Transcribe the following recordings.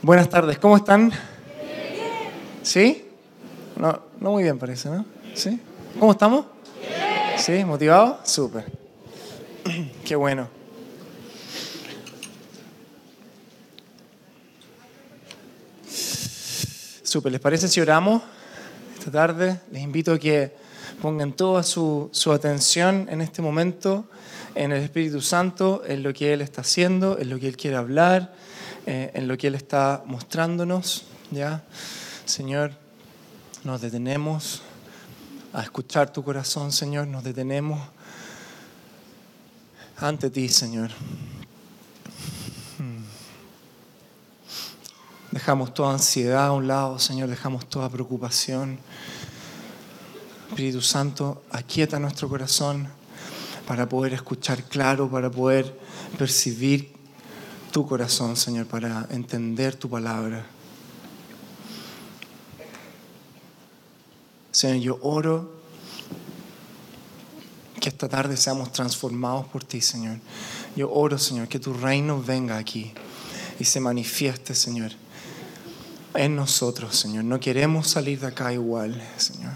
Buenas tardes, ¿cómo están? ¿Sí? No, no muy bien parece, ¿no? ¿Sí? ¿Cómo estamos? ¿Sí? ¿Motivados? Súper. Qué bueno. Súper, ¿les parece si oramos esta tarde? Les invito a que pongan toda su, su atención en este momento en el Espíritu Santo, en lo que Él está haciendo, en lo que Él quiere hablar, eh, en lo que Él está mostrándonos. ¿ya? Señor, nos detenemos a escuchar tu corazón, Señor, nos detenemos ante ti, Señor. Hmm. Dejamos toda ansiedad a un lado, Señor, dejamos toda preocupación. Espíritu Santo, aquieta nuestro corazón para poder escuchar claro, para poder percibir tu corazón, Señor, para entender tu palabra. Señor, yo oro que esta tarde seamos transformados por ti, Señor. Yo oro, Señor, que tu reino venga aquí y se manifieste, Señor, en nosotros, Señor. No queremos salir de acá igual, Señor.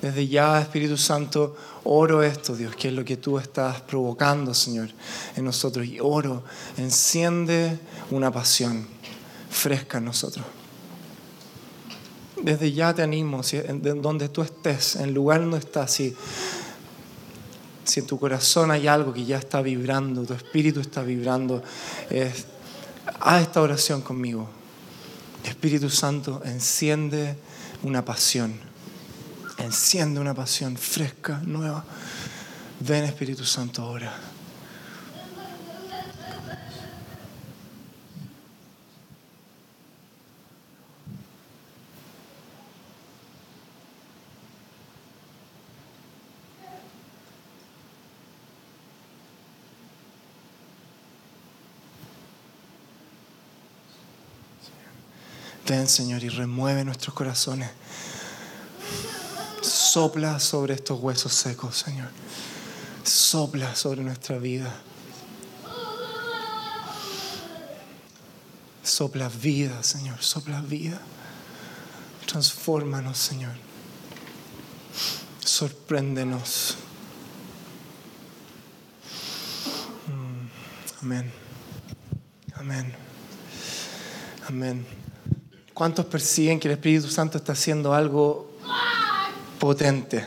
Desde ya, Espíritu Santo, oro esto, Dios, que es lo que tú estás provocando, Señor, en nosotros. Y oro, enciende una pasión fresca en nosotros. Desde ya te animo, si, en donde tú estés, en el lugar donde estás, si, si en tu corazón hay algo que ya está vibrando, tu espíritu está vibrando, haz esta oración conmigo. Espíritu Santo, enciende una pasión Enciende una pasión fresca, nueva. Ven Espíritu Santo ahora. Ven, Señor, y remueve nuestros corazones Sopla sobre estos huesos secos, Señor. Sopla sobre nuestra vida. Sopla vida, Señor. Sopla vida. Transfórmanos, Señor. Sorpréndenos. Mm, amén. Amén. Amén. ¿Cuántos persiguen que el Espíritu Santo está haciendo algo potente.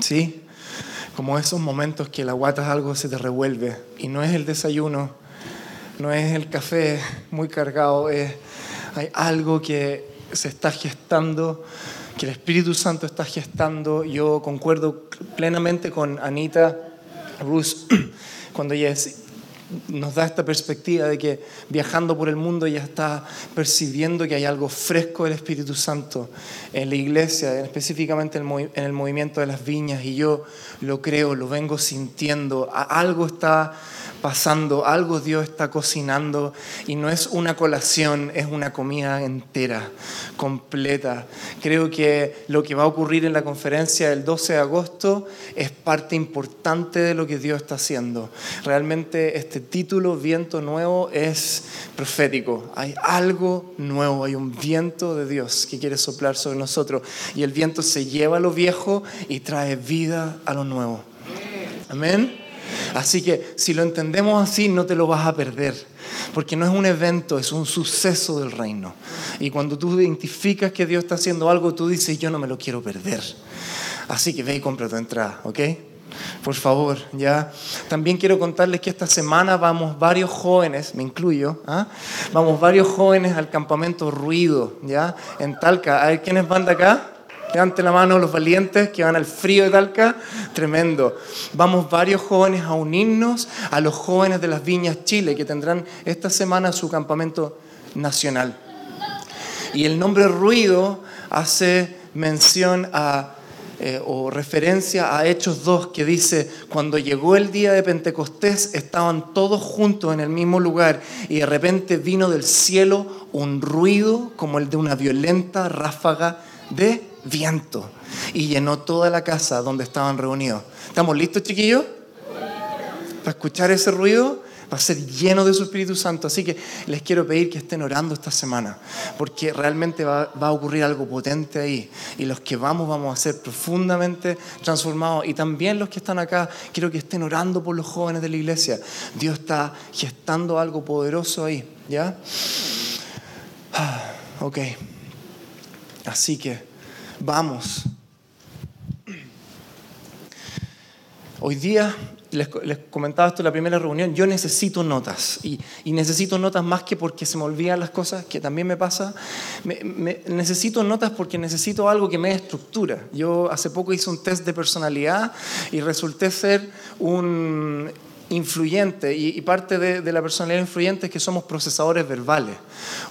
¿Sí? Como esos momentos que la guata algo se te revuelve y no es el desayuno, no es el café muy cargado, es, hay algo que se está gestando, que el Espíritu Santo está gestando. Yo concuerdo plenamente con Anita Rus cuando ella nos da esta perspectiva de que viajando por el mundo ya está percibiendo que hay algo fresco del Espíritu Santo en la iglesia, específicamente en el movimiento de las viñas, y yo lo creo, lo vengo sintiendo. Algo está pasando, algo Dios está cocinando y no es una colación, es una comida entera, completa. Creo que lo que va a ocurrir en la conferencia del 12 de agosto es parte importante de lo que Dios está haciendo. Realmente este título, Viento Nuevo, es profético. Hay algo nuevo, hay un viento de Dios que quiere soplar sobre nosotros y el viento se lleva a lo viejo y trae vida a lo nuevo. Amén. Así que si lo entendemos así, no te lo vas a perder. Porque no es un evento, es un suceso del reino. Y cuando tú identificas que Dios está haciendo algo, tú dices, yo no me lo quiero perder. Así que ve y compra tu entrada, ¿ok? Por favor, ya. También quiero contarles que esta semana vamos varios jóvenes, me incluyo, ¿ah? vamos varios jóvenes al campamento Ruido, ¿ya? En Talca. A ver, ¿quiénes van de acá? Levante la mano los valientes que van al frío de Talca. Tremendo. Vamos varios jóvenes a unirnos a los jóvenes de las Viñas Chile que tendrán esta semana su campamento nacional. Y el nombre ruido hace mención a eh, o referencia a Hechos 2 que dice, cuando llegó el día de Pentecostés estaban todos juntos en el mismo lugar y de repente vino del cielo un ruido como el de una violenta ráfaga de viento y llenó toda la casa donde estaban reunidos. ¿Estamos listos, chiquillos? Para escuchar ese ruido, va a ser lleno de su Espíritu Santo. Así que les quiero pedir que estén orando esta semana, porque realmente va, a ocurrir algo potente ahí. Y los que vamos, vamos a ser profundamente transformados. Y también los que están acá, quiero que estén orando por los jóvenes de la iglesia. Dios está gestando algo poderoso ahí, ¿ya? Ah, ok. Así que vamos. Hoy día, les, comentaba esto en la primera reunión, yo necesito notas. Y, necesito notas más que porque se me olvidan las cosas, que también me pasa. necesito notas porque necesito algo que me dé estructura. Yo hace poco hice un test de personalidad y resulté ser un influyente y, parte de, la personalidad influyente es que somos procesadores verbales.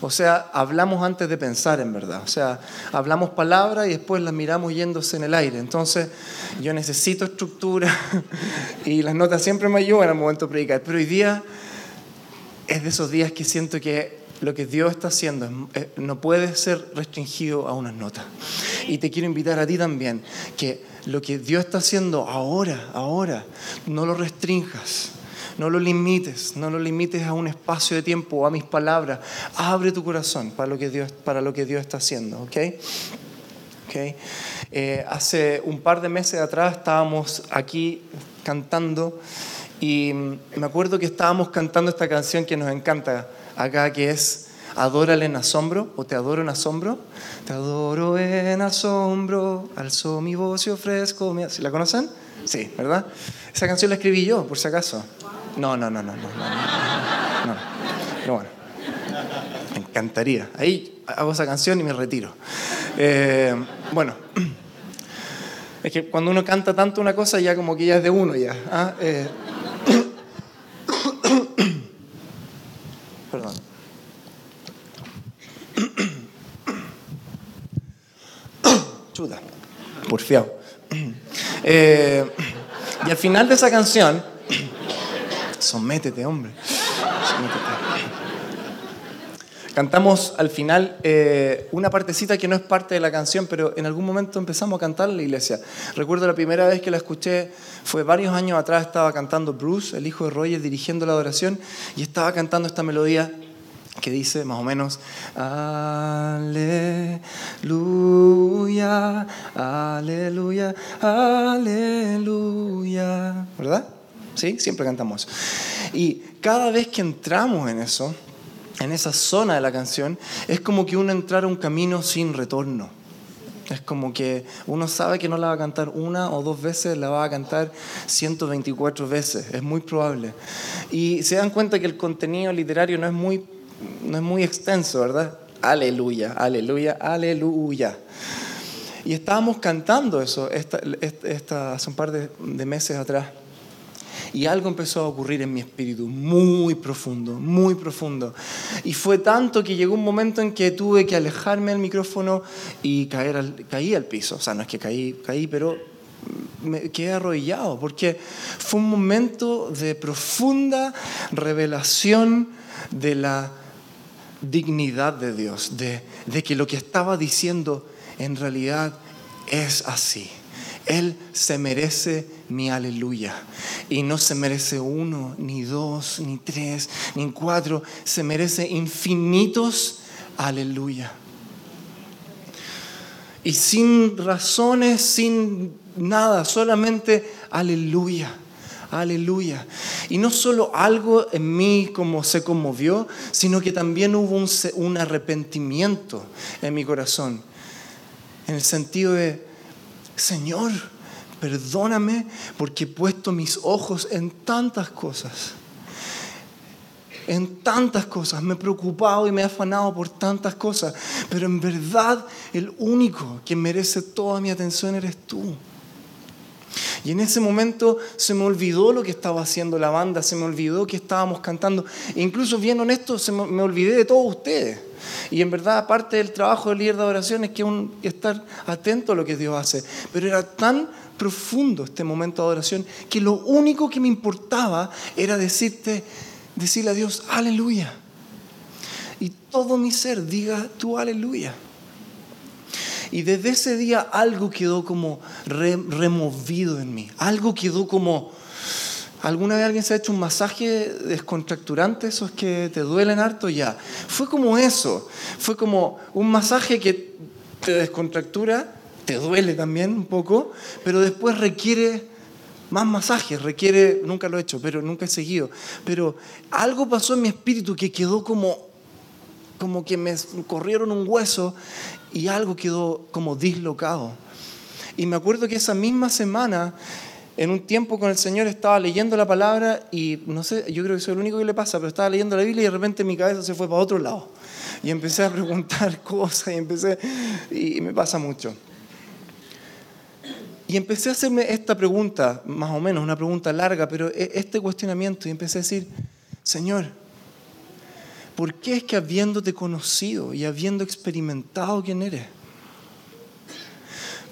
O sea, hablamos antes de pensar en verdad. O sea, hablamos palabras y después las miramos yéndose en el aire. Entonces, yo necesito estructura y las notas siempre me ayudan al momento de predicar. Pero hoy día es de esos días que siento que lo que Dios está haciendo no puede ser restringido a unas notas. Y te quiero invitar a ti también que lo que Dios está haciendo ahora, ahora, no lo restringas. No lo limites, no lo limites a un espacio de tiempo o a mis palabras. Abre tu corazón para lo que Dios, para lo que Dios está haciendo, ¿ok? okay? Eh, hace un par de meses atrás estábamos aquí cantando y me acuerdo que estábamos cantando esta canción que nos encanta acá, que es Adórale en asombro o te adoro en asombro. Te adoro en asombro, alzo mi voz y ofrezco. ¿Sí ¿La conocen? Sí, ¿verdad? Esa canción la escribí yo, por si acaso. No, no, no, no, no. no, Pero bueno, me encantaría. Ahí hago esa canción y me retiro. Eh, bueno, es que cuando uno canta tanto una cosa, ya como que ya es de uno ya. ¿ah? Eh, Eh, y al final de esa canción, sométete, hombre. Cantamos al final eh, una partecita que no es parte de la canción, pero en algún momento empezamos a cantar en la iglesia. Recuerdo la primera vez que la escuché, fue varios años atrás, estaba cantando Bruce, el hijo de Roger, dirigiendo la adoración, y estaba cantando esta melodía que dice más o menos, aleluya, aleluya, aleluya, ¿verdad? Sí, siempre cantamos. Y cada vez que entramos en eso, en esa zona de la canción, es como que uno entrara un camino sin retorno. Es como que uno sabe que no la va a cantar una o dos veces, la va a cantar 124 veces, es muy probable. Y se dan cuenta que el contenido literario no es muy no es muy extenso, ¿verdad? Aleluya, aleluya, aleluya. Y estábamos cantando eso esta, hace un par de, de meses atrás. Y algo empezó a ocurrir en mi espíritu, muy profundo, muy profundo. Y fue tanto que llegó un momento en que tuve que alejarme del micrófono y caer al, caí al piso. O sea, no es que caí, caí, pero me quedé arrodillado, porque fue un momento de profunda revelación de la dignidad de Dios, de, de que lo que estaba diciendo en realidad es así. Él se merece mi aleluya. Y no se merece uno, ni dos, ni tres, ni cuatro. Se merece infinitos aleluya. Y sin razones, sin nada, solamente aleluya. Aleluya. Y no solo algo en mí como se conmovió, sino que también hubo un, arrepentimiento en mi corazón. En el sentido de, Señor, perdóname porque he puesto mis ojos en tantas cosas. En tantas cosas. Me he preocupado y me he afanado por tantas cosas. Pero en verdad el único que merece toda mi atención eres tú. Y en ese momento se me olvidó lo que estaba haciendo la banda, se me olvidó que estábamos cantando. E incluso, bien honesto, se me, olvidé de todos ustedes. Y en verdad, parte del trabajo del líder de adoración es que un, estar atento a lo que Dios hace. Pero era tan profundo este momento de adoración que lo único que me importaba era decirte, decirle a Dios, aleluya. Y todo mi ser diga tu aleluya. Y desde ese día algo quedó como removido en mí, algo quedó como, ¿Alguna vez alguien se ha hecho un masaje descontracturante, esos que te duelen harto? Ya. Fue como eso. Fue como un masaje que te descontractura, te duele también un poco, pero después requiere más masajes, requiere, nunca lo he hecho, pero nunca he seguido, pero algo pasó en mi espíritu que quedó como, como que me corrieron un hueso y algo quedó como dislocado. Y me acuerdo que esa misma semana en un tiempo con el Señor estaba leyendo la palabra y no sé, yo creo que soy el único que le pasa, pero estaba leyendo la Biblia y de repente mi cabeza se fue para otro lado. Y empecé a preguntar cosas y empecé, y me pasa mucho. Y empecé a hacerme esta pregunta, más o menos, una pregunta larga, pero e, este cuestionamiento, y empecé a decir, Señor, ¿por qué es que habiéndote conocido y habiendo experimentado quién eres,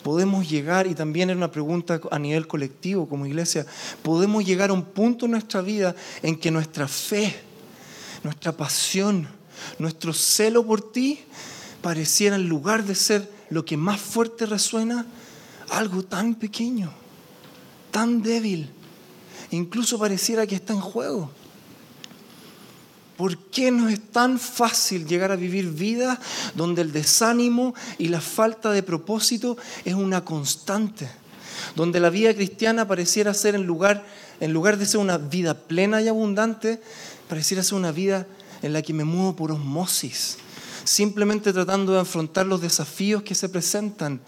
podemos llegar, y también era una pregunta a nivel colectivo como iglesia, podemos llegar a un punto en nuestra vida en que nuestra fe, nuestra pasión, nuestro celo por ti pareciera en lugar de ser lo que más fuerte resuena, algo tan pequeño, tan débil, incluso pareciera que está en juego. ¿Por qué no es tan fácil llegar a vivir vidas donde el desánimo y la falta de propósito es una constante? Donde la vida cristiana pareciera ser en lugar, en lugar de ser una vida plena y abundante, pareciera ser una vida en la que me muevo por osmosis, simplemente tratando de afrontar los desafíos que se presentan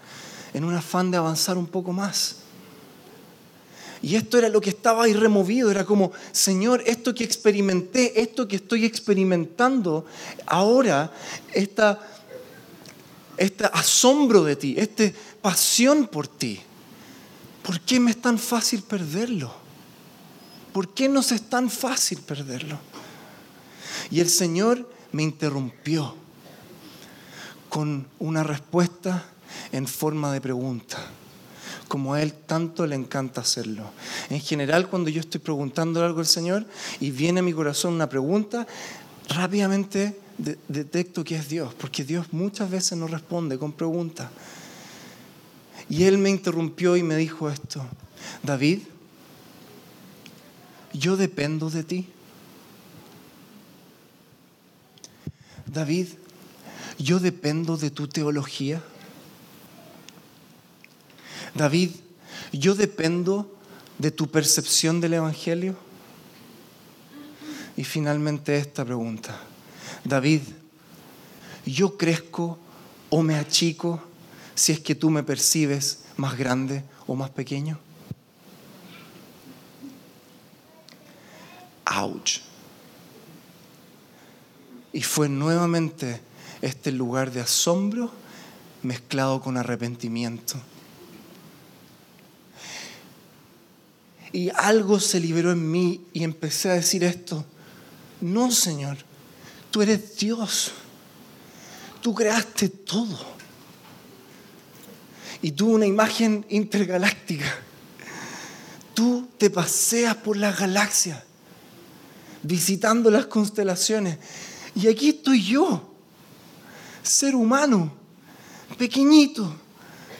en un afán de avanzar un poco más. Y esto era lo que estaba ahí removido, era como, Señor, esto que experimenté, esto que estoy experimentando ahora, esta, este asombro de ti, esta pasión por ti, ¿por qué me es tan fácil perderlo? ¿Por qué nos es tan fácil perderlo? Y el Señor me interrumpió con una respuesta en forma de pregunta como a Él tanto le encanta hacerlo. En general, cuando yo estoy preguntando algo al Señor y viene a mi corazón una pregunta, rápidamente detecto que es Dios, porque Dios muchas veces no responde con preguntas. Y Él me interrumpió y me dijo esto, David, yo dependo de ti. David, yo dependo de tu teología. David, yo dependo de tu percepción del Evangelio. Y finalmente esta pregunta. David, yo crezco o me achico si es que tú me percibes más grande o más pequeño. Ouch. Y fue nuevamente este lugar de asombro mezclado con arrepentimiento. Y algo se liberó en mí y empecé a decir esto. No, Señor, tú eres Dios. Tú creaste todo. Y tú una imagen intergaláctica. Tú te paseas por las galaxias, visitando las constelaciones. Y aquí estoy yo, ser humano, pequeñito,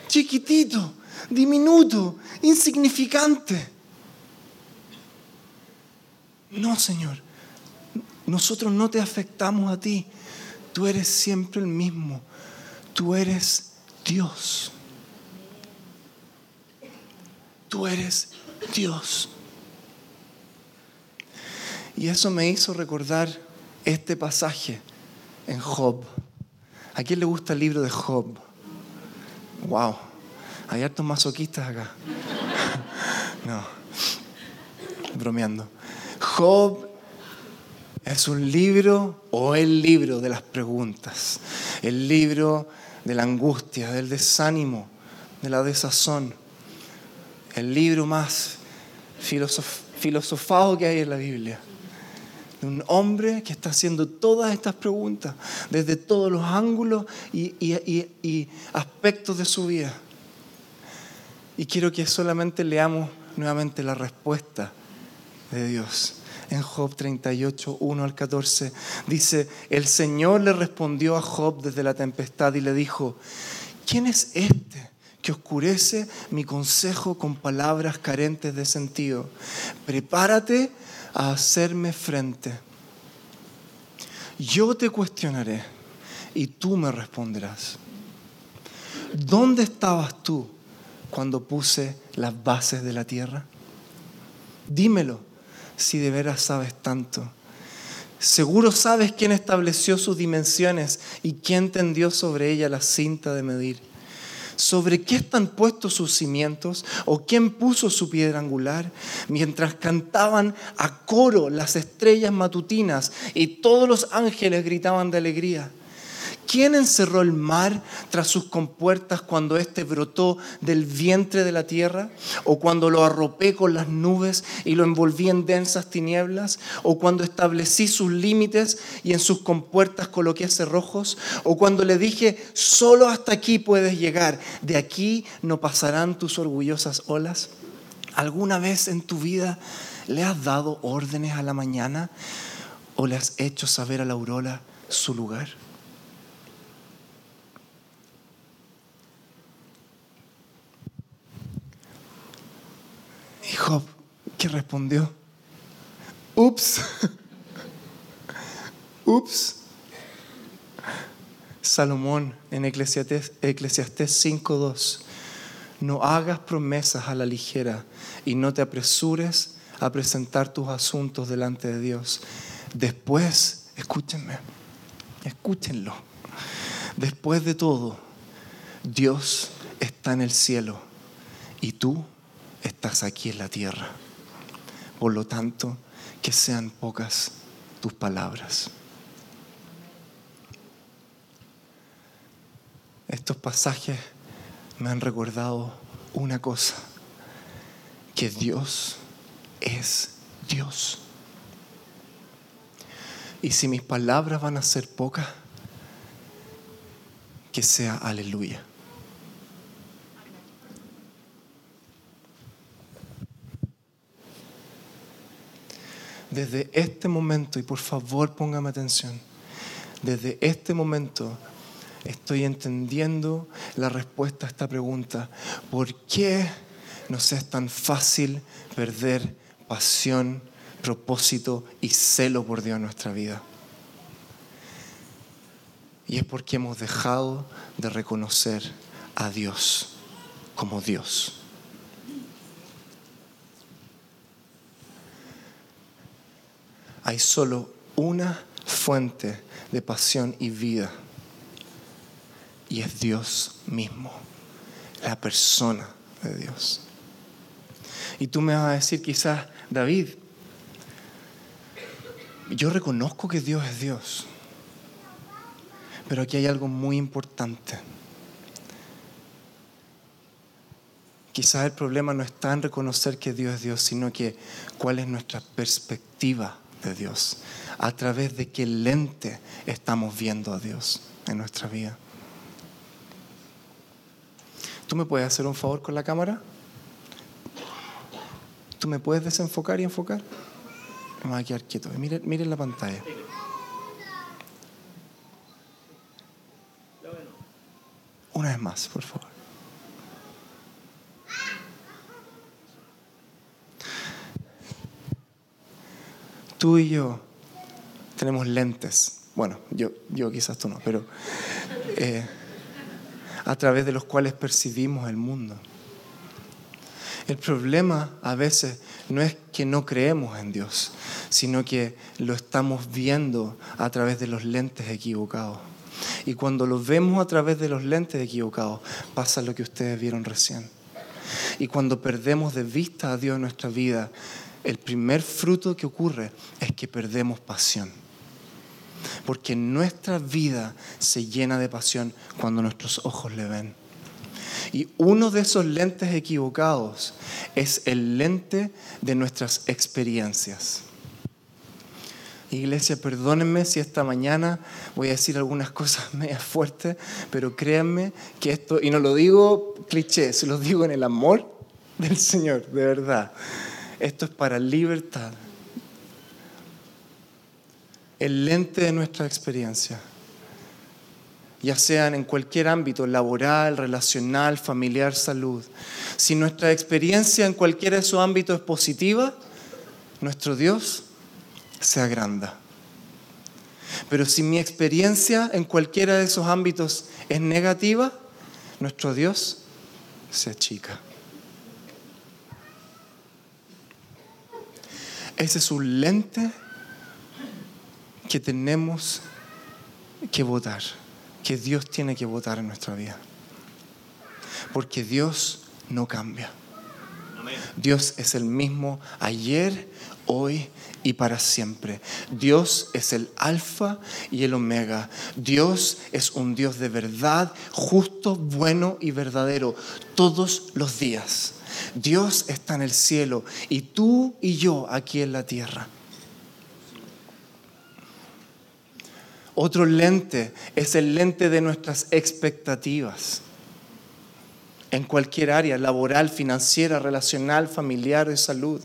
chiquitito, diminuto, insignificante no, Señor, nosotros no te afectamos a ti. Tú eres siempre el mismo. Tú eres Dios. Tú eres Dios. Y eso me hizo recordar este pasaje en Job. ¿A quién le gusta el libro de Job? Wow, hay hartos masoquistas acá. no, bromeando. Job es un libro o el libro de las preguntas, el libro de la angustia, del desánimo, de la desazón, el libro más filosofado que hay en la Biblia. De un hombre que está haciendo todas estas preguntas desde todos los ángulos y, aspectos de su vida. Y quiero que solamente leamos nuevamente la respuesta de Dios en Job 38, 1 al 14. Dice, el Señor le respondió a Job desde la tempestad y le dijo, ¿quién es este que oscurece mi consejo con palabras carentes de sentido. Prepárate a hacerme frente. Yo te cuestionaré y tú me responderás. ¿Dónde estabas tú cuando puse las bases de la tierra? Dímelo si de veras sabes tanto. Seguro sabes quién estableció sus dimensiones y quién tendió sobre ella la cinta de medir. ¿Sobre qué están puestos sus cimientos? ¿O quién puso su piedra angular? Mientras cantaban a coro las estrellas matutinas y todos los ángeles gritaban de alegría. ¿Quién encerró el mar tras sus compuertas cuando éste brotó del vientre de la tierra? ¿O cuando lo arropé con las nubes y lo envolví en densas tinieblas? ¿O cuando establecí sus límites y en sus compuertas coloqué cerrojos? ¿O cuando le dije, solo hasta aquí puedes llegar, de aquí no pasarán tus orgullosas olas? ¿Alguna vez en tu vida le has dado órdenes a la mañana o le has hecho saber a la aurora su lugar? Job, ¿qué respondió? Ups. Ups. Salomón en Eclesiastés 5.2. No hagas promesas a la ligera y no te apresures a presentar tus asuntos delante de Dios. Después, escúchenme, escúchenlo. Después de todo, Dios está en el cielo y tú estás aquí en la tierra. Por lo tanto, que sean pocas tus palabras. Estos pasajes me han recordado una cosa, que Dios es Dios. Y si mis palabras van a ser pocas, que sea aleluya. Desde este momento, y por favor póngame atención, desde este momento estoy entendiendo la respuesta a esta pregunta. ¿Por qué nos es tan fácil perder pasión, propósito y celo por Dios en nuestra vida? Y es porque hemos dejado de reconocer a Dios como Dios. Hay solo una fuente de pasión y vida. Y es Dios mismo, la persona de Dios. Y tú me vas a decir quizás, David, yo reconozco que Dios es Dios. Pero aquí hay algo muy importante. Quizás el problema no está en reconocer que Dios es Dios, sino que cuál es nuestra perspectiva de Dios? ¿A través de qué lente estamos viendo a Dios en nuestra vida? ¿Tú me puedes hacer un favor con la cámara? ¿Tú me puedes desenfocar y enfocar? Me voy a quedar quieto. Miren, miren la pantalla. Una vez más, por favor. Tú y yo tenemos lentes, bueno, yo, yo quizás tú no, pero eh, a través de los cuales percibimos el mundo. El problema a veces no es que no creemos en Dios, sino que lo estamos viendo a través de los lentes equivocados. Y cuando lo vemos a través de los lentes equivocados, pasa lo que ustedes vieron recién. Y cuando perdemos de vista a Dios en nuestra vida, el primer fruto que ocurre es que perdemos pasión. Porque nuestra vida se llena de pasión cuando nuestros ojos le ven. Y uno de esos lentes equivocados es el lente de nuestras experiencias. Iglesia, perdónenme si esta mañana voy a decir algunas cosas medias fuertes, pero créanme que esto, y no lo digo cliché, se lo digo en el amor del Señor, de verdad. Esto es para libertad. El lente de nuestra experiencia. ya sean en cualquier ámbito, laboral, relacional, familiar, salud, si nuestra experiencia en cualquiera de esos ámbitos es positiva, nuestro Dios se agranda. Pero si mi experiencia en cualquiera de esos ámbitos es negativa, nuestro Dios se achica. Ese es un lente que tenemos que votar, que Dios tiene que votar en nuestra vida. Porque Dios no cambia. Dios es el mismo ayer, hoy y para siempre. Dios es el alfa y el omega. Dios es un Dios de verdad, justo, bueno y verdadero, todos los días. Dios está en el cielo y tú y yo aquí en la tierra. Otro lente es el lente de nuestras expectativas en cualquier área, laboral, financiera, relacional, familiar, de salud.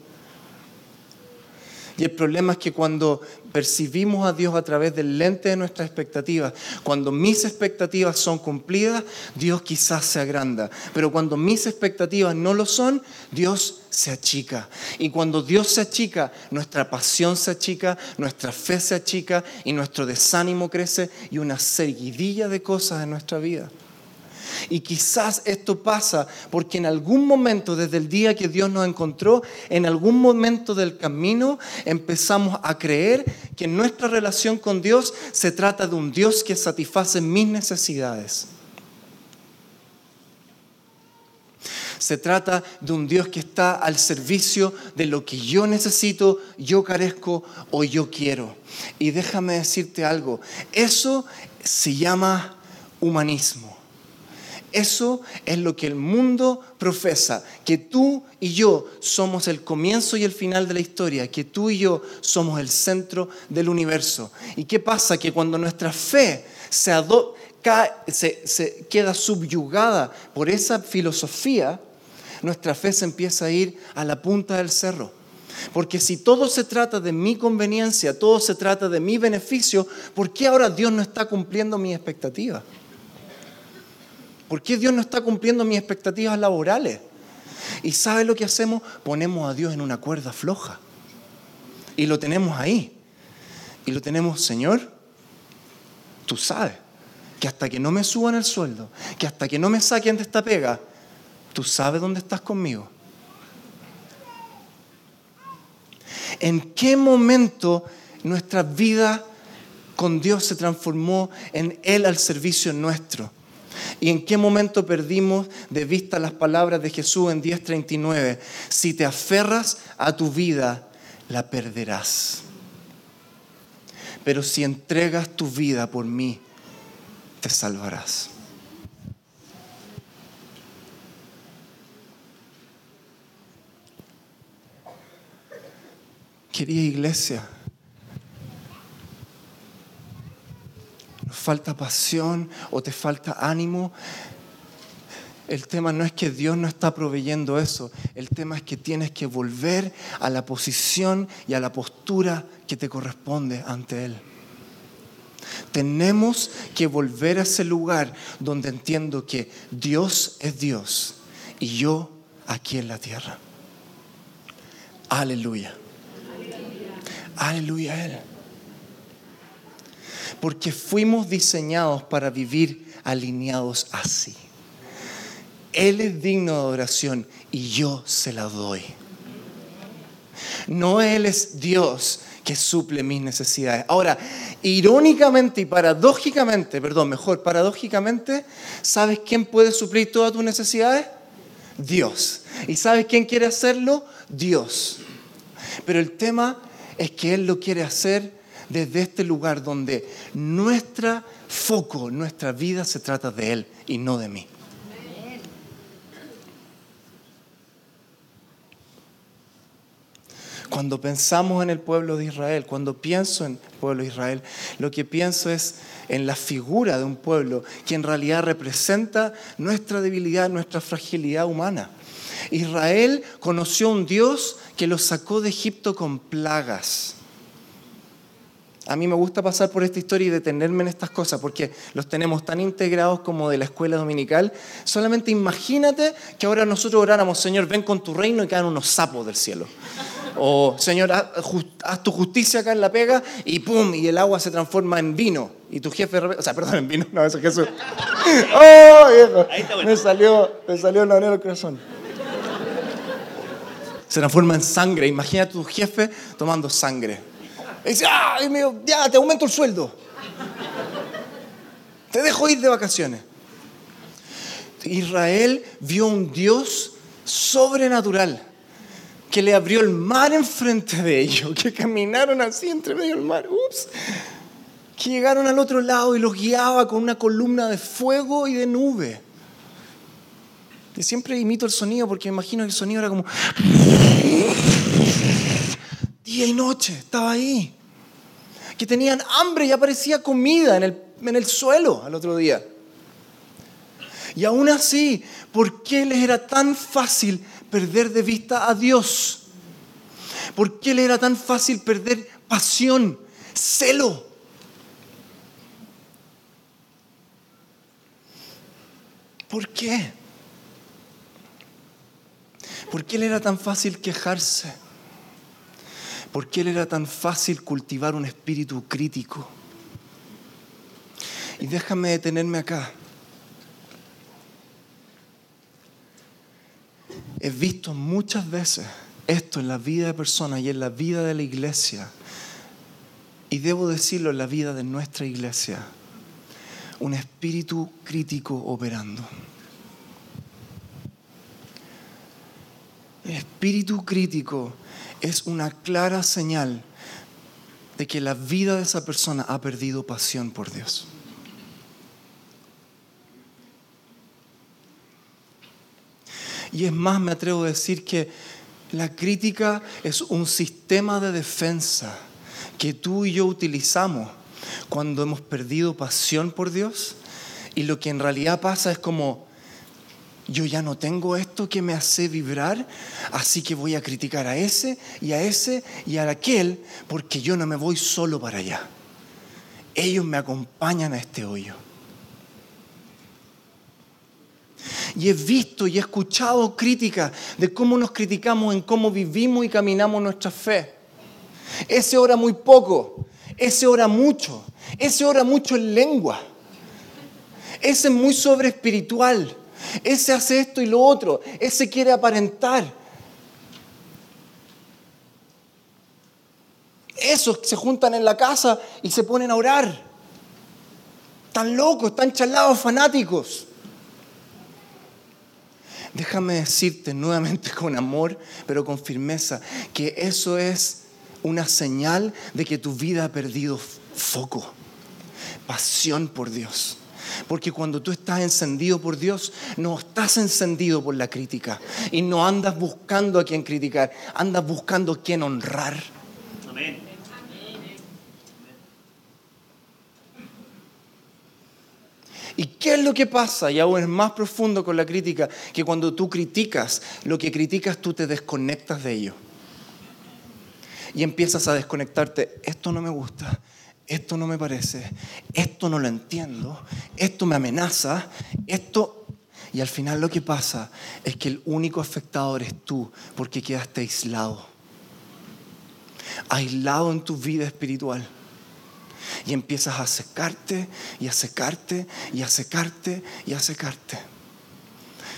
Y el problema es que cuando percibimos a Dios a través del lente de nuestras expectativas, cuando mis expectativas son cumplidas, Dios quizás se agranda. Pero cuando mis expectativas no lo son, Dios se achica. Y cuando Dios se achica, nuestra pasión se achica, nuestra fe se achica y nuestro desánimo crece y una seguidilla de cosas en nuestra vida. Y quizás esto pasa porque en algún momento, desde el día que Dios nos encontró, en algún momento del camino empezamos a creer que nuestra relación con Dios se trata de un Dios que satisface mis necesidades. Se trata de un Dios que está al servicio de lo que yo necesito, yo carezco o yo quiero. Y déjame decirte algo, eso se llama humanismo. Eso es lo que el mundo profesa, que tú y yo somos el comienzo y el final de la historia, que tú y yo somos el centro del universo. ¿Y qué pasa? Que cuando nuestra fe se, queda subyugada por esa filosofía, nuestra fe se empieza a ir a la punta del cerro. Porque si todo se trata de mi conveniencia, todo se trata de mi beneficio, ¿por qué ahora Dios no está cumpliendo mi expectativa? ¿Por qué Dios no está cumpliendo mis expectativas laborales? ¿Y sabe lo que hacemos? Ponemos a Dios en una cuerda floja. Y lo tenemos ahí. Y lo tenemos, Señor, tú sabes que hasta que no me suban el sueldo, que hasta que no me saquen de esta pega, tú sabes dónde estás conmigo. ¿En qué momento nuestra vida con Dios se transformó en Él al servicio nuestro? ¿Y en qué momento perdimos de vista las palabras de Jesús en 10:39? Si te aferras a tu vida, la perderás. Pero si entregas tu vida por mí, te salvarás. Querida iglesia, falta pasión o te falta ánimo, el tema no es que Dios no está proveyendo eso, el tema es que tienes que volver a la posición y a la postura que te corresponde ante Él. Tenemos que volver a ese lugar donde entiendo que Dios es Dios y yo aquí en la tierra. Aleluya. Aleluya a Él porque fuimos diseñados para vivir alineados así. Él es digno de adoración y yo se la doy. No Él es Dios que suple mis necesidades. Ahora, irónicamente y paradójicamente, perdón, mejor, paradójicamente, ¿sabes quién puede suplir todas tus necesidades? Dios. ¿Y sabes quién quiere hacerlo? Dios. Pero el tema es que Él lo quiere hacer desde este lugar donde nuestro foco, nuestra vida se trata de Él y no de mí. Cuando pensamos en el pueblo de Israel, cuando pienso en el pueblo de Israel, lo que pienso es en la figura de un pueblo que en realidad representa nuestra debilidad, nuestra fragilidad humana. Israel conoció un Dios que lo sacó de Egipto con plagas a mí me gusta pasar por esta historia y detenerme en estas cosas porque los tenemos tan integrados como de la escuela dominical. Solamente imagínate que ahora nosotros oráramos, Señor, ven con tu reino y caen unos sapos del cielo. O, Señor, haz, tu justicia acá en la pega y ¡pum! Y el agua se transforma en vino. Y tu jefe, o sea, perdón, en vino, no, eso es Jesús. ¡Oh, viejo! Ahí está bueno. Me salió, me salió del corazón. Se transforma en sangre. Imagina a tu jefe tomando sangre. Y dice, ¡ah! Y me ya, te aumento el sueldo. Te dejo ir de vacaciones. Israel vio un Dios sobrenatural que le abrió el mar enfrente de ellos, que caminaron así entre medio del mar, ups, que llegaron al otro lado y los guiaba con una columna de fuego y de nube. Y siempre imito el sonido porque me imagino que el sonido era como día y noche, estaba ahí. Que tenían hambre y aparecía comida en el, en el suelo al otro día. Y aún así, ¿por qué les era tan fácil perder de vista a Dios? ¿Por qué le era tan fácil perder pasión, celo? ¿Por qué? ¿Por qué le era tan fácil quejarse? ¿Por qué le era tan fácil cultivar un espíritu crítico? Y déjame detenerme acá. He visto muchas veces esto en la vida de personas y en la vida de la iglesia, y debo decirlo en la vida de nuestra iglesia, un espíritu crítico operando. El espíritu crítico es una clara señal de que la vida de esa persona ha perdido pasión por Dios. Y es más, me atrevo a decir que la crítica es un sistema de defensa que tú y yo utilizamos cuando hemos perdido pasión por Dios. Y lo que en realidad pasa es como, yo ya no tengo esto que me hace vibrar, así que voy a criticar a ese y a ese y a aquel, porque yo no me voy solo para allá. Ellos me acompañan a este hoyo. Y he visto y he escuchado críticas de cómo nos criticamos en cómo vivimos y caminamos nuestra fe. Ese ora muy poco, ese ora mucho, ese ora mucho en lengua, ese es muy sobre espiritual, ese hace esto y lo otro, ese quiere aparentar. Esos se juntan en la casa y se ponen a orar. Están locos, están chalados, fanáticos. Déjame decirte nuevamente con amor, pero con firmeza, que eso es una señal de que tu vida ha perdido foco, pasión por Dios. Porque cuando tú estás encendido por Dios, no estás encendido por la crítica. Y no andas buscando a quien criticar, andas buscando a quien honrar. Amén. ¿Y qué es lo que pasa? Y aún es más profundo con la crítica, que cuando tú criticas, lo que criticas tú te desconectas de ello. Y empiezas a desconectarte, esto no me gusta, esto no me parece, esto no lo entiendo, esto me amenaza, esto... Y al final lo que pasa es que el único afectado eres tú, porque quedaste aislado. Aislado en tu vida espiritual y empiezas a secarte y a secarte y a secarte y a secarte.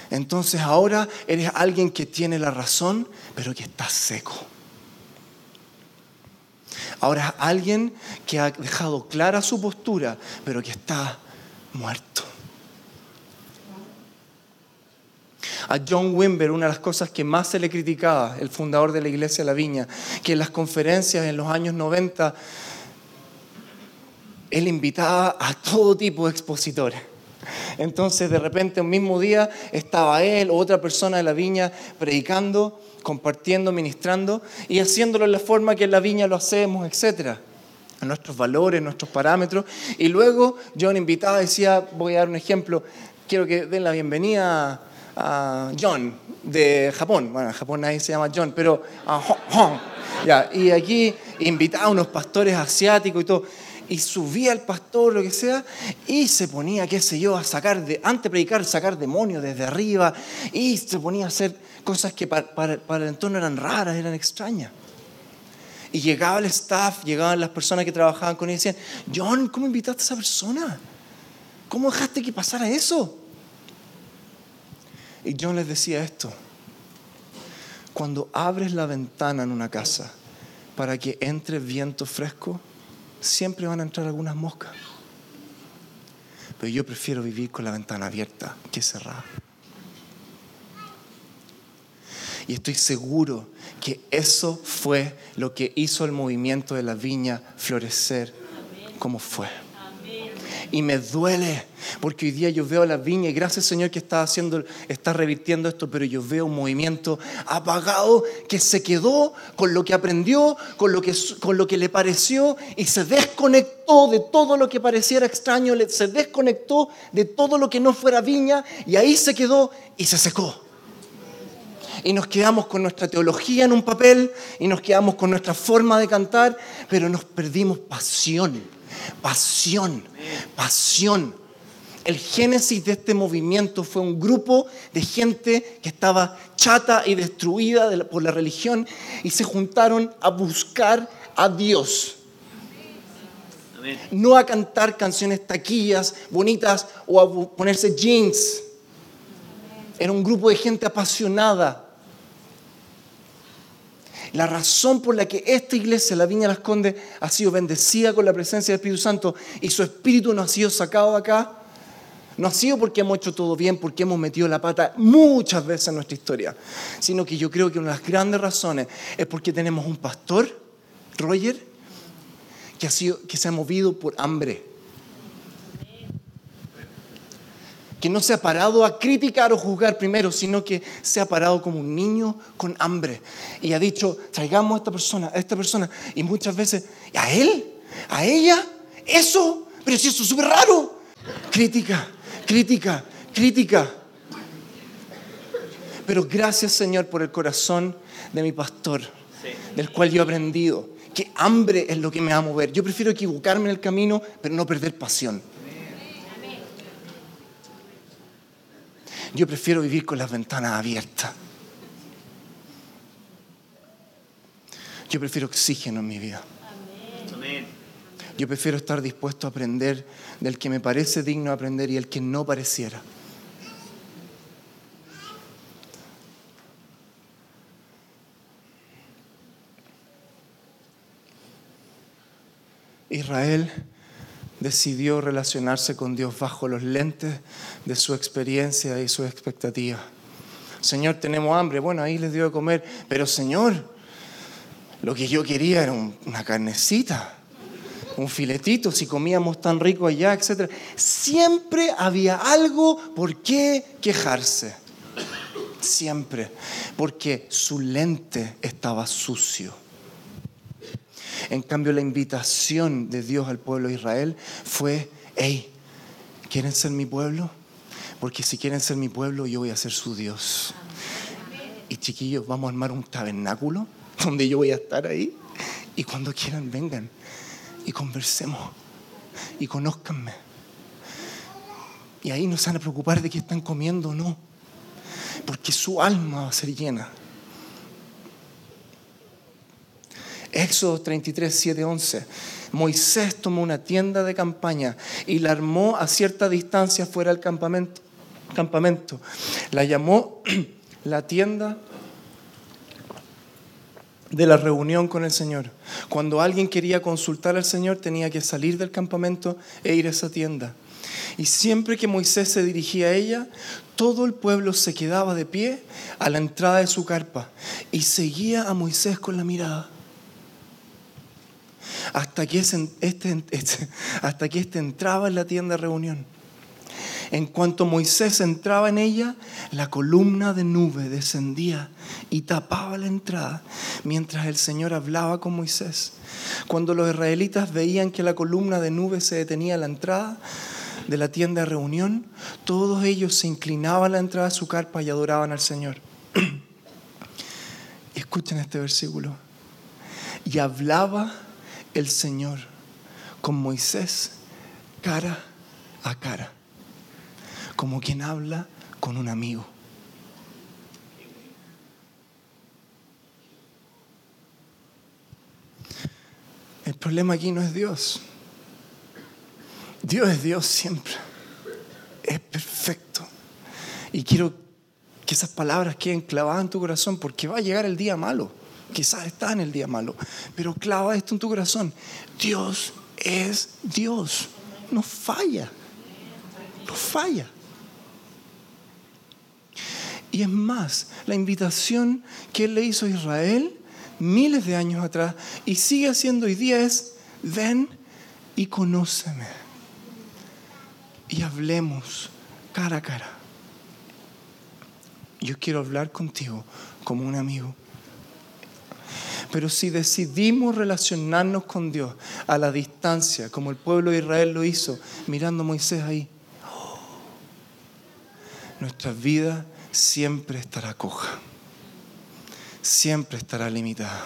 Entonces ahora eres alguien que tiene la razón, pero que está seco. Ahora alguien que ha dejado clara su postura, pero que está muerto. A John Wimber, una de las cosas que más se le criticaba, el fundador de la iglesia de la Viña, que en las conferencias en los años 90 él invitaba a todo tipo de expositores. Entonces, de repente, un mismo día estaba él o otra persona de la viña predicando, compartiendo, ministrando y haciéndolo en la forma que en la viña lo hacemos, etc. nuestros valores, nuestros parámetros. Y luego John invitaba, decía, voy a dar un ejemplo, quiero que den la bienvenida a John. de Japón. Bueno, en Japón nadie se llama John, pero a Hong Kong. Ya, y aquí invitaba a unos pastores asiáticos y todo. Y subía el pastor, lo que sea, y se ponía, qué sé yo, a sacar, de, antes de predicar, sacar demonios desde arriba, y se ponía a hacer cosas que para, el entorno eran raras, eran extrañas. Y llegaba el staff, llegaban las personas que trabajaban con él y decían, John, ¿cómo invitaste a esa persona? ¿Cómo dejaste que pasara eso? Y John les decía esto, cuando abres la ventana en una casa para que entre viento fresco, siempre van a entrar algunas moscas. Pero yo prefiero vivir con la ventana abierta que cerrada. Y estoy seguro que eso fue lo que hizo el movimiento de la viña florecer como fue. Y me duele, porque hoy día yo veo la viña y gracias Señor que está haciendo, está revirtiendo esto, pero yo veo un movimiento apagado que se quedó con lo que aprendió, con lo que, con lo que le pareció y se desconectó de todo lo que pareciera extraño, se desconectó de todo lo que no fuera viña y ahí se quedó y se secó y nos quedamos con nuestra teología en un papel y nos quedamos con nuestra forma de cantar, pero nos perdimos pasión, pasión, pasión. El génesis de este movimiento fue un grupo de gente que estaba chata y destruida por la religión y se juntaron a buscar a Dios. No a cantar canciones taquillas, bonitas o a ponerse jeans. Era un grupo de gente apasionada la razón por la que esta iglesia, la Viña Las Condes, ha sido bendecida con la presencia del Espíritu Santo y su Espíritu no ha sido sacado de acá, no ha sido porque hemos hecho todo bien, porque hemos metido la pata muchas veces en nuestra historia, sino que yo creo que una de las grandes razones es porque tenemos un pastor, Roger, que, ha sido, que se ha movido por hambre que no se ha parado a criticar o juzgar primero, sino que se ha parado como un niño con hambre y ha dicho, traigamos a esta persona, a esta persona, y muchas veces, ¿a él? ¿A ella? ¿Eso? Pero si eso es súper raro. Crítica, crítica, crítica. Pero gracias Señor por el corazón de mi pastor, del cual yo he aprendido que hambre es lo que me va a mover. Yo prefiero equivocarme en el camino, pero no perder pasión. Yo prefiero vivir con las ventanas abiertas. Yo prefiero oxígeno en mi vida. Yo prefiero estar dispuesto a aprender del que me parece digno de aprender y el que no pareciera. Israel decidió relacionarse con Dios bajo los lentes de su experiencia y su expectativa. Señor, tenemos hambre. Bueno, ahí les dio de comer. Pero Señor, lo que yo quería era una carnecita, un filetito, si comíamos tan rico allá, etc. Siempre había algo por qué quejarse. Siempre. Porque su lente estaba sucio. En cambio, la invitación de Dios al pueblo de Israel fue, hey, ¿quieren ser mi pueblo? Porque si quieren ser mi pueblo, yo voy a ser su Dios. Y chiquillos, vamos a armar un tabernáculo donde yo voy a estar ahí. Y cuando quieran, vengan y conversemos y conózcanme. Y ahí no se van a preocupar de qué están comiendo o no, porque su alma va a ser llena. Éxodo 33, 7, 11. Moisés tomó una tienda de campaña y la armó a cierta distancia fuera del campamento. campamento. La llamó la tienda de la reunión con el Señor. Cuando alguien quería consultar al Señor tenía que salir del campamento e ir a esa tienda. Y siempre que Moisés se dirigía a ella, todo el pueblo se quedaba de pie a la entrada de su carpa y seguía a Moisés con la mirada hasta que este, este, hasta que este entraba en la tienda de reunión. En cuanto Moisés entraba en ella, la columna de nube descendía y tapaba la entrada mientras el Señor hablaba con Moisés. Cuando los israelitas veían que la columna de nube se detenía a la entrada de la tienda de reunión, todos ellos se inclinaban a la entrada de su carpa y adoraban al Señor. Escuchen este versículo. Y hablaba el Señor con Moisés cara a cara, como quien habla con un amigo. El problema aquí no es Dios. Dios es Dios siempre. Es perfecto. Y quiero que esas palabras queden clavadas en tu corazón porque va a llegar el día malo. Quizás estás en el día malo, pero clava esto en tu corazón. Dios es Dios. No falla. No falla. Y es más, la invitación que Él le hizo a Israel miles de años atrás y sigue haciendo hoy día es, ven y conóceme. Y hablemos cara a cara. Yo quiero hablar contigo como un amigo. Pero si decidimos relacionarnos con Dios a la distancia, como el pueblo de Israel lo hizo, mirando a Moisés ahí, nuestra vida siempre estará coja siempre estará limitada,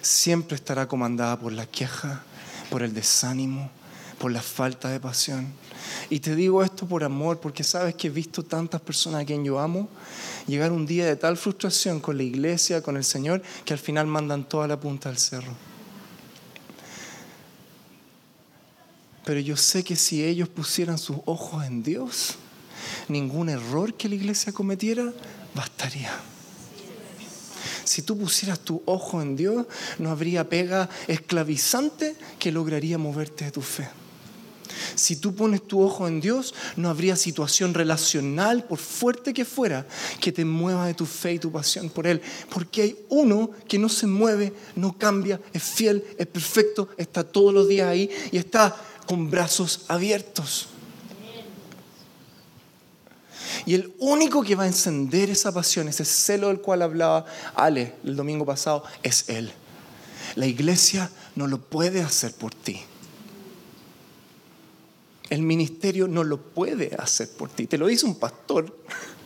siempre estará comandada por la queja, por el desánimo, por la falta de pasión. Y te digo esto por amor, porque sabes que he visto tantas personas a quien yo amo llegar un día de tal frustración con la iglesia, con el Señor, que al final mandan toda la punta del cerro. Pero yo sé que si ellos pusieran sus ojos en Dios, ningún error que la iglesia cometiera bastaría. Si tú pusieras tu ojo en Dios, no habría pega esclavizante que lograría moverte de tu fe. Si tú pones tu ojo en Dios, no habría situación relacional, por fuerte que fuera, que te mueva de tu fe y tu pasión por Él. Porque hay uno que no se mueve, no cambia, es fiel, es perfecto, está todos los días ahí y está con brazos abiertos. Y el único que va a encender esa pasión, ese celo del cual hablaba Ale el domingo pasado, es Él. La iglesia no lo puede hacer por ti. El ministerio no lo puede hacer por ti. Te lo dice un pastor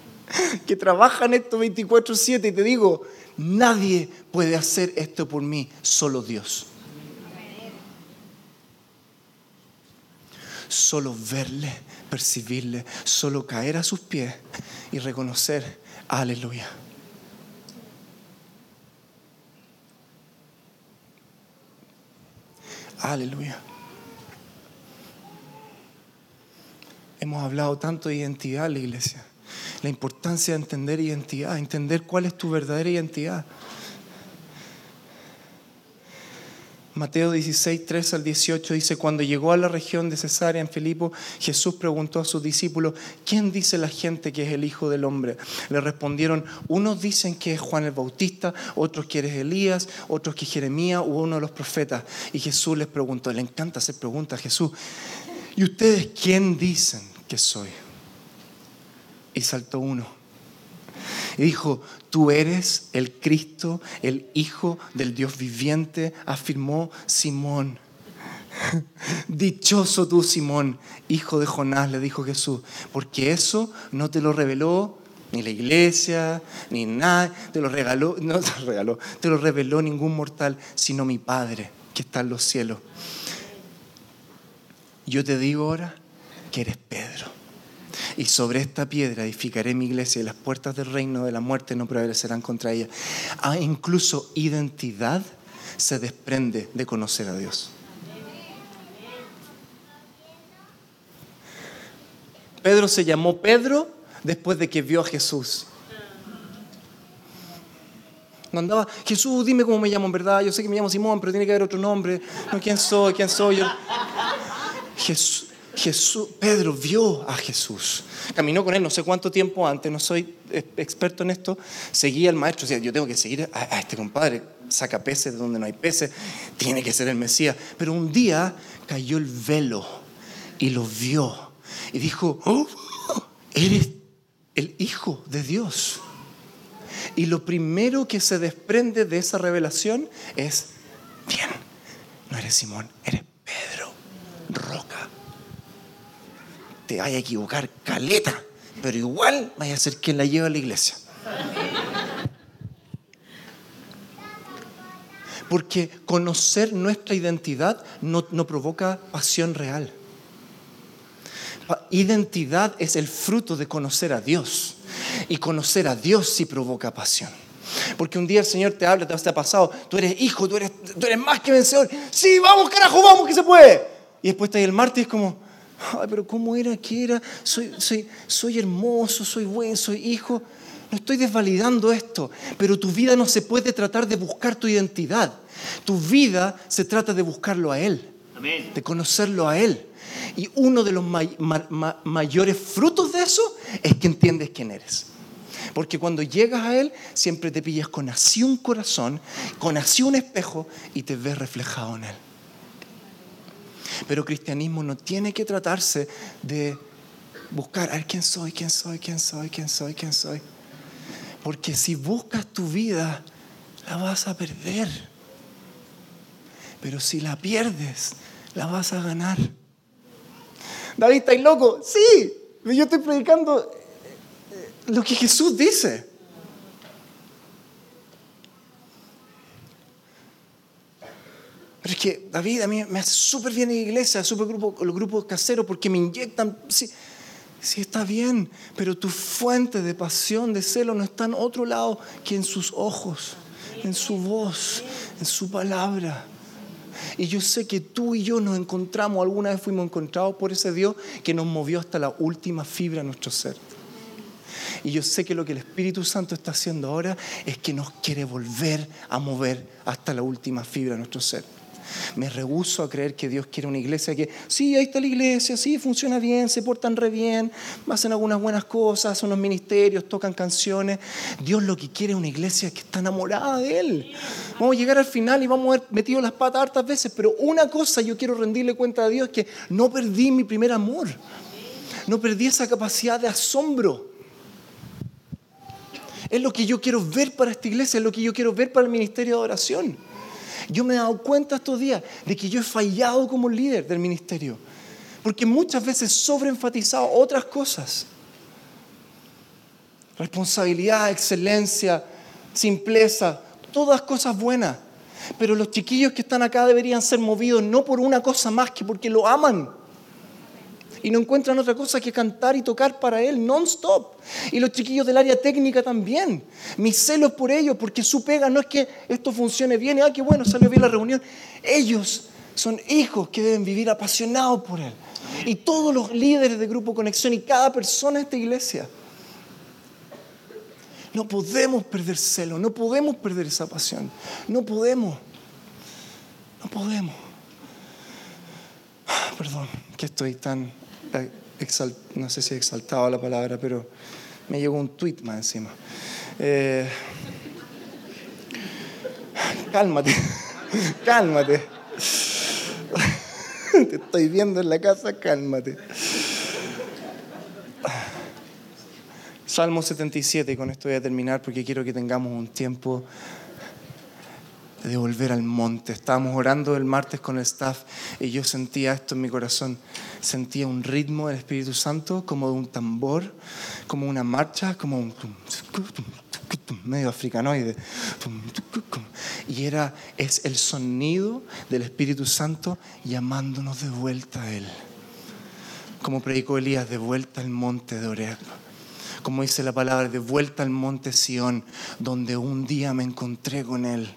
que trabaja en esto 24/7 y te digo, nadie puede hacer esto por mí, solo Dios. Solo verle percibirle, solo caer a sus pies y reconocer, aleluya. Aleluya. Hemos hablado tanto de identidad en la iglesia, la importancia de entender identidad, entender cuál es tu verdadera identidad. Mateo 16, 3 al 18 dice, cuando llegó a la región de Cesarea en Filipo, Jesús preguntó a sus discípulos, ¿quién dice la gente que es el Hijo del Hombre? Le respondieron, unos dicen que es Juan el Bautista, otros que eres Elías, otros que Jeremías o uno de los profetas. Y Jesús les preguntó, le encanta hacer preguntas a Jesús, ¿y ustedes quién dicen que soy? Y saltó uno y dijo, tú eres el Cristo, el Hijo del Dios viviente, afirmó Simón. Dichoso tú, Simón, hijo de Jonás, le dijo Jesús, porque eso no te lo reveló ni la iglesia, ni nada, te lo regaló, no te lo regaló, te lo reveló ningún mortal, sino mi Padre que está en los cielos. Yo te digo ahora que eres Pedro y sobre esta piedra edificaré mi iglesia y las puertas del reino de la muerte no prevalecerán contra ella. Ah, incluso identidad se desprende de conocer a Dios. Pedro se llamó Pedro después de que vio a Jesús. No andaba, Jesús, dime cómo me llamo en verdad. Yo sé que me llamo Simón, pero tiene que haber otro nombre. No, ¿quién soy? ¿Quién soy? Jesús, Pedro vio a Jesús, caminó con él no sé cuánto tiempo antes, no soy experto en esto, seguía al maestro, decía, yo tengo que seguir a, este compadre, saca peces de donde no hay peces, tiene que ser el Mesías. Pero un día cayó el velo y lo vio y dijo, oh, eres el Hijo de Dios. Y lo primero que se desprende de esa revelación es, bien, no eres Simón, eres Pedro, roca te vaya a equivocar caleta, pero igual vaya a ser quien la lleva a la iglesia. Porque conocer nuestra identidad no, provoca pasión real. Identidad es el fruto de conocer a Dios. Y conocer a Dios sí provoca pasión. Porque un día el Señor te habla, te ha pasado, tú eres hijo, tú eres, tú eres más que vencedor. Sí, vamos carajo, vamos que se puede. Y después está ahí el martes como, ay, pero ¿cómo era? ¿Qué era? Soy, soy, soy hermoso, soy buen, soy hijo. No estoy desvalidando esto, pero tu vida no se puede tratar de buscar tu identidad. Tu vida se trata de buscarlo a Él, Amén. de conocerlo a Él. Y uno de los may- ma- ma- mayores frutos de eso es que entiendes quién eres. Porque cuando llegas a Él, siempre te pillas con así un corazón, con así un espejo y te ves reflejado en Él. Pero cristianismo no tiene que tratarse de buscar, a ver quién soy, quién soy, quién soy, quién soy, quién soy. Porque si buscas tu vida, la vas a perder. Pero si la pierdes, la vas a ganar. David, ¿estáis loco? Sí, yo estoy predicando eh, lo que Jesús dice. Pero es que David a mí me hace súper bien en la iglesia, súper grupo, los grupos caseros, porque me inyectan. Sí, sí, está bien, pero tu fuente de pasión, de celo, no está en otro lado que en sus ojos, en su voz, en su palabra. Y yo sé que tú y yo nos encontramos, alguna vez fuimos encontrados por ese Dios que nos movió hasta la última fibra de nuestro ser. Y yo sé que lo que el Espíritu Santo está haciendo ahora es que nos quiere volver a mover hasta la última fibra de nuestro ser. Me rehúso a creer que Dios quiere una iglesia que, sí, ahí está la iglesia, sí, funciona bien, se portan re bien, hacen algunas buenas cosas, hacen unos ministerios, tocan canciones. Dios lo que quiere es una iglesia que está enamorada de Él. Vamos a llegar al final y vamos a haber metido las patas hartas veces, pero una cosa yo quiero rendirle cuenta a Dios, que no perdí mi primer amor. No perdí esa capacidad de asombro. Es lo que yo quiero ver para esta iglesia, es lo que yo quiero ver para el ministerio de oración. Yo me he dado cuenta estos días de que yo he fallado como líder del ministerio, porque muchas veces sobreenfatizado otras cosas. Responsabilidad, excelencia, simpleza, todas cosas buenas. Pero los chiquillos que están acá deberían ser movidos no por una cosa más que porque lo aman y no encuentran otra cosa que cantar y tocar para Él non-stop. Y los chiquillos del área técnica también. Mis celos por ellos, porque su pega no es que esto funcione bien y, ah, qué bueno, salió bien la reunión. Ellos son hijos que deben vivir apasionados por Él. Y todos los líderes de Grupo Conexión y cada persona de esta iglesia. No podemos perder celo, no podemos perder esa pasión. No podemos. No podemos. Perdón, que estoy tan exal- no sé si exaltado la palabra, pero me llegó un tweet más encima. Eh, cálmate, cálmate. Te estoy viendo en la casa, cálmate. Salmo 77, y con esto voy a terminar porque quiero que tengamos un tiempo de volver al monte. Estábamos orando el martes con el staff y yo sentía esto en mi corazón. Sentía un ritmo del Espíritu Santo como de un tambor, como una marcha, como un medio africanoide. Y era, es el sonido del Espíritu Santo llamándonos de vuelta a Él. Como predicó Elías, de vuelta al monte de Oreb. Como dice la palabra, de vuelta al monte Sión, donde un día me encontré con Él.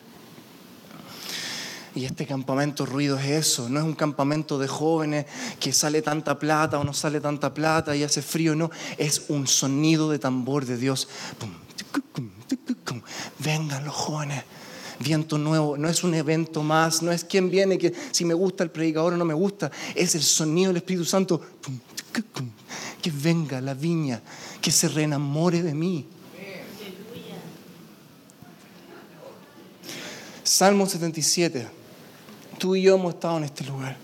Y este campamento ruido es eso, no es un campamento de jóvenes que sale tanta plata o no sale tanta plata y hace frío, no, es un sonido de tambor de Dios. Vengan los jóvenes, viento nuevo, no es un evento más, no es quién viene, que si me gusta el predicador o no me gusta, es el sonido del Espíritu Santo. Que venga la viña, que se reenamore de mí. Salmo 77. Tú y yo hemos estado en este lugar.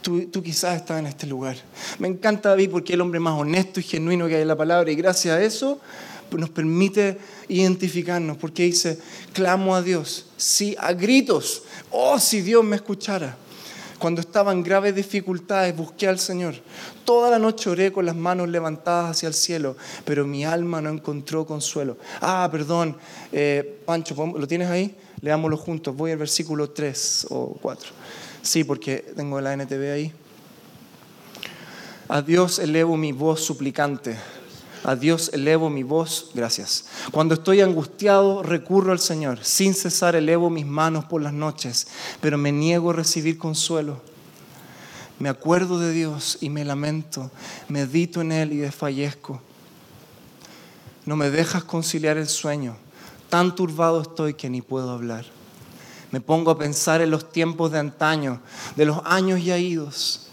Tú, tú quizás estás en este lugar. Me encanta David porque es el hombre más honesto y genuino que hay en la palabra y gracias a eso nos permite identificarnos porque dice, clamo a Dios, sí, a gritos, oh, si Dios me escuchara. Cuando estaba en graves dificultades busqué al Señor. Toda la noche oré con las manos levantadas hacia el cielo, pero mi alma no encontró consuelo. Ah, perdón, eh, Pancho, ¿lo tienes ahí? Leámoslo juntos. Voy al versículo 3 o 4. Sí, porque tengo la NTV ahí. A Dios elevo mi voz suplicante. A Dios elevo mi voz, gracias. Cuando estoy angustiado, recurro al Señor. Sin cesar elevo mis manos por las noches, pero me niego a recibir consuelo. Me acuerdo de Dios y me lamento. Medito en Él y desfallezco. No me dejas conciliar el sueño. Tan turbado estoy que ni puedo hablar. Me pongo a pensar en los tiempos de antaño, de los años ya idos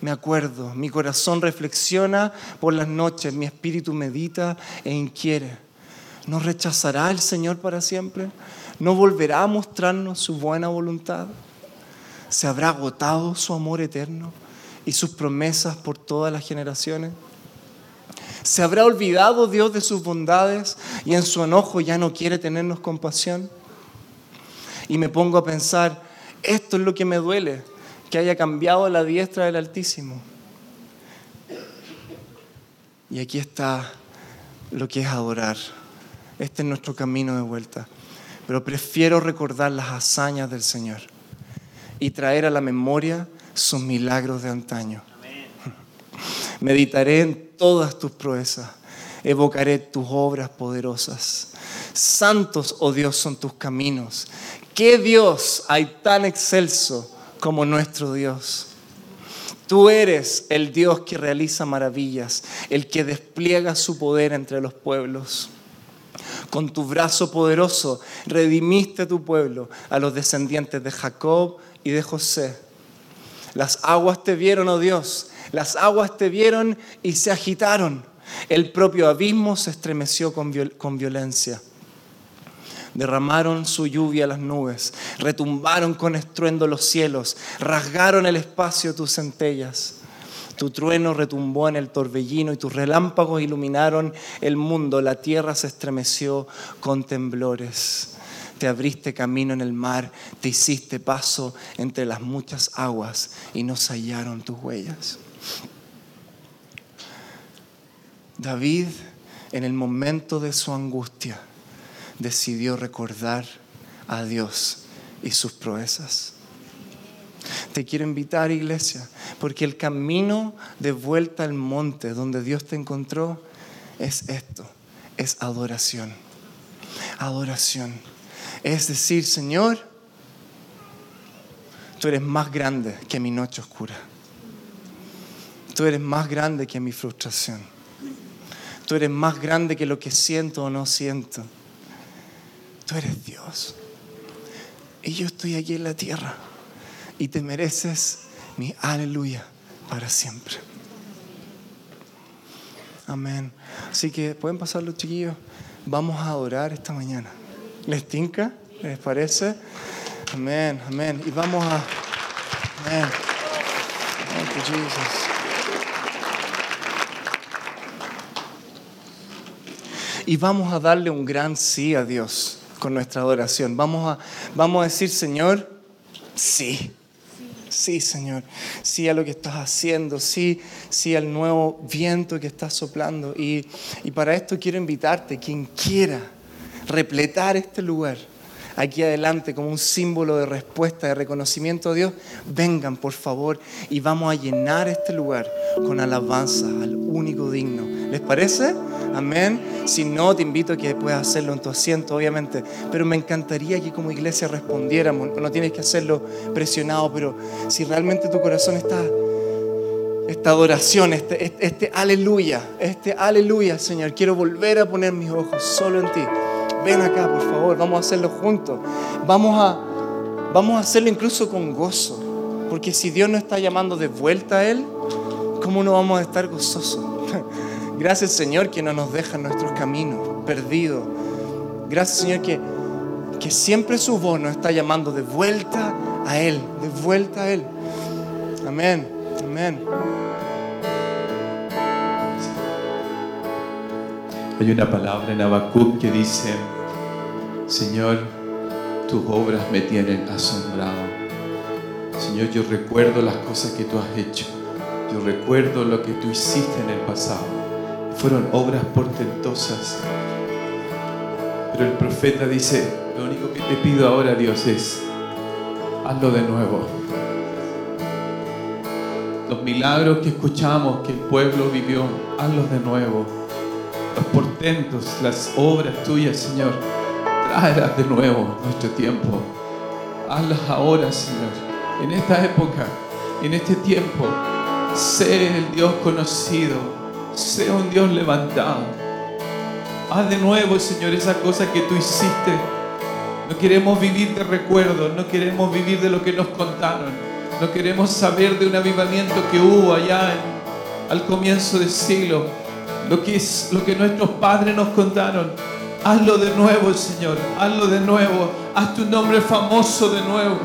me acuerdo, mi corazón reflexiona por las noches, mi espíritu medita e inquiere. ¿No rechazará el Señor para siempre? ¿No volverá a mostrarnos su buena voluntad? ¿Se habrá agotado su amor eterno y sus promesas por todas las generaciones? ¿Se habrá olvidado Dios de sus bondades y en su enojo ya no quiere tenernos compasión? Y me pongo a pensar, esto es lo que me duele, que haya cambiado la diestra del Altísimo. Y aquí está lo que es adorar. Este es nuestro camino de vuelta. Pero prefiero recordar las hazañas del Señor y traer a la memoria sus milagros de antaño. Meditaré en todas tus proezas, evocaré tus obras poderosas. Santos, oh Dios, son tus caminos. ¿Qué Dios hay tan excelso? como nuestro Dios. Tú eres el Dios que realiza maravillas, el que despliega su poder entre los pueblos. Con tu brazo poderoso redimiste tu pueblo, a los descendientes de Jacob y de José. Las aguas te vieron, oh Dios, las aguas te vieron y se agitaron. El propio abismo se estremeció con, violencia derramaron su lluvia las nubes, retumbaron con estruendo los cielos, rasgaron el espacio tus centellas. Tu trueno retumbó en el torbellino y tus relámpagos iluminaron el mundo. La tierra se estremeció con temblores. Te abriste camino en el mar, te hiciste paso entre las muchas aguas y no hallaron tus huellas. David, en el momento de su angustia, decidió recordar a Dios y sus proezas. Te quiero invitar, iglesia, porque el camino de vuelta al monte donde Dios te encontró es esto, es adoración. Adoración. Es decir, Señor, tú eres más grande que mi noche oscura. Tú eres más grande que mi frustración. Tú eres más grande que lo que siento o no siento tú eres Dios. Y yo estoy aquí en la tierra. Y te mereces mi aleluya para siempre. Amén. Así que pueden pasar los chiquillos. Vamos a adorar esta mañana. ¿Les tinca? ¿Les parece? Amén, amén. Y vamos a... Amén. Jesus. Y vamos a darle un gran sí a Dios con nuestra adoración. Vamos a, vamos a decir, Señor, sí. Sí, Señor. Sí a lo que estás haciendo. Sí, sí al nuevo viento que estás soplando. Y, y para esto quiero invitarte, quien quiera repletar este lugar aquí adelante como un símbolo de respuesta, de reconocimiento a Dios, vengan por favor y vamos a llenar este lugar con alabanza al único digno. ¿Les parece? Amén. Si no, te invito a que puedas hacerlo en tu asiento, obviamente. Pero me encantaría que como iglesia respondiéramos. No tienes que hacerlo presionado, pero si realmente tu corazón está esta adoración, este, este, este, aleluya, este aleluya, Señor. Quiero volver a poner mis ojos solo en ti. Ven acá, por favor, vamos a hacerlo juntos. Vamos a, vamos a hacerlo incluso con gozo. Porque si Dios nos está llamando de vuelta a Él, ¿cómo no vamos a estar gozosos? Gracias Señor que no nos deja en nuestros caminos perdidos. Gracias Señor que, que siempre su voz nos está llamando de vuelta a Él, de vuelta a Él. Amén, amén. Hay una palabra en Habacuc que dice, Señor, tus obras me tienen asombrado. Señor, yo recuerdo las cosas que tú has hecho. Yo recuerdo lo que tú hiciste en el pasado fueron obras portentosas. Pero el profeta dice, Lo único que te pido ahora, Dios, es hazlo de nuevo. Los milagros que escuchamos que el pueblo vivió, hazlos de nuevo. Los portentos, las obras tuyas, Señor, tráelas de nuevo nuestro tiempo. Hazlas ahora, Señor, en esta época, en este tiempo. Sé el Dios conocido, sé un Dios levantado. Haz de nuevo, Señor, esa cosa que tú hiciste. No queremos vivir de recuerdos, no queremos vivir de lo que nos contaron. No queremos saber de un avivamiento que hubo allá al comienzo del siglo. Lo que, es, lo que nuestros padres nos contaron. Hazlo de nuevo, Señor. Hazlo de nuevo. Haz tu nombre famoso de nuevo.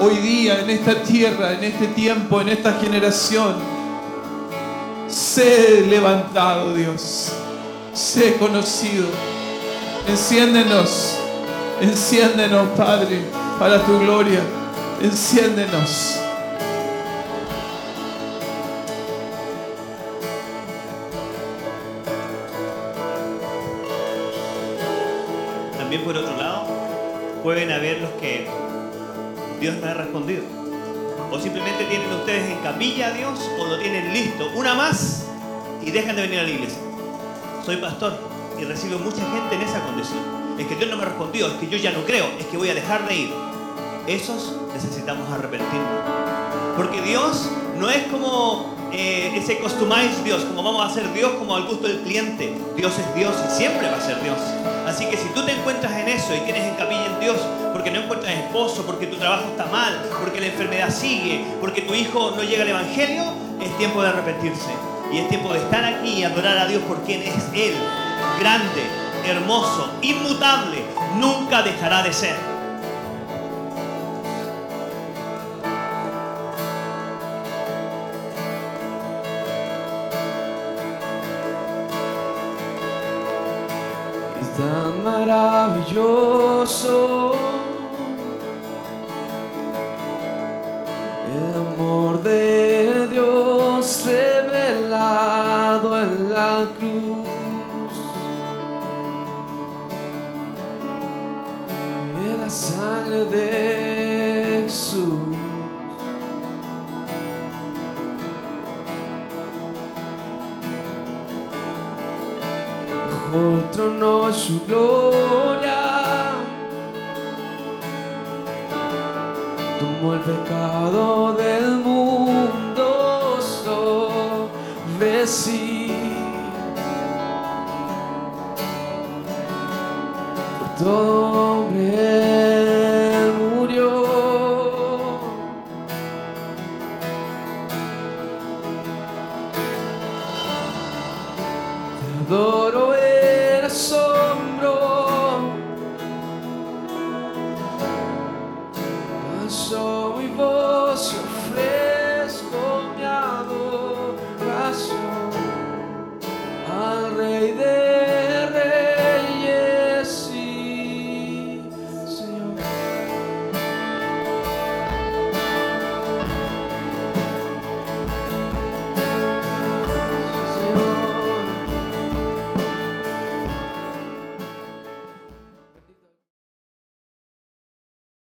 Hoy día, en esta tierra, en este tiempo, en esta generación. Sé levantado, Dios. Sé conocido. Enciéndenos. Enciéndenos, Padre, para tu gloria. Enciéndenos. por otro lado, pueden haber los que Dios no ha respondido. O simplemente tienen ustedes en capilla a Dios o lo tienen listo. Una más y dejan de venir a la iglesia. Soy pastor y recibo mucha gente en esa condición. Es que Dios no me respondió, es que yo ya no creo, es que voy a dejar de ir. Esos necesitamos arrepentirnos. Porque Dios no es como eh, ese customize Dios, como vamos a hacer Dios como al gusto del cliente. Dios es Dios y siempre va a ser Dios. Así que si tú te encuentras en eso y tienes en capilla en Dios porque no encuentras esposo, porque tu trabajo está mal, porque la enfermedad sigue, porque tu hijo no llega al Evangelio, es tiempo de arrepentirse. Y es tiempo de estar aquí y adorar a Dios por quien es Él, grande, hermoso, inmutable, nunca dejará de ser. maravilloso. Pecado del mundo sobre sí.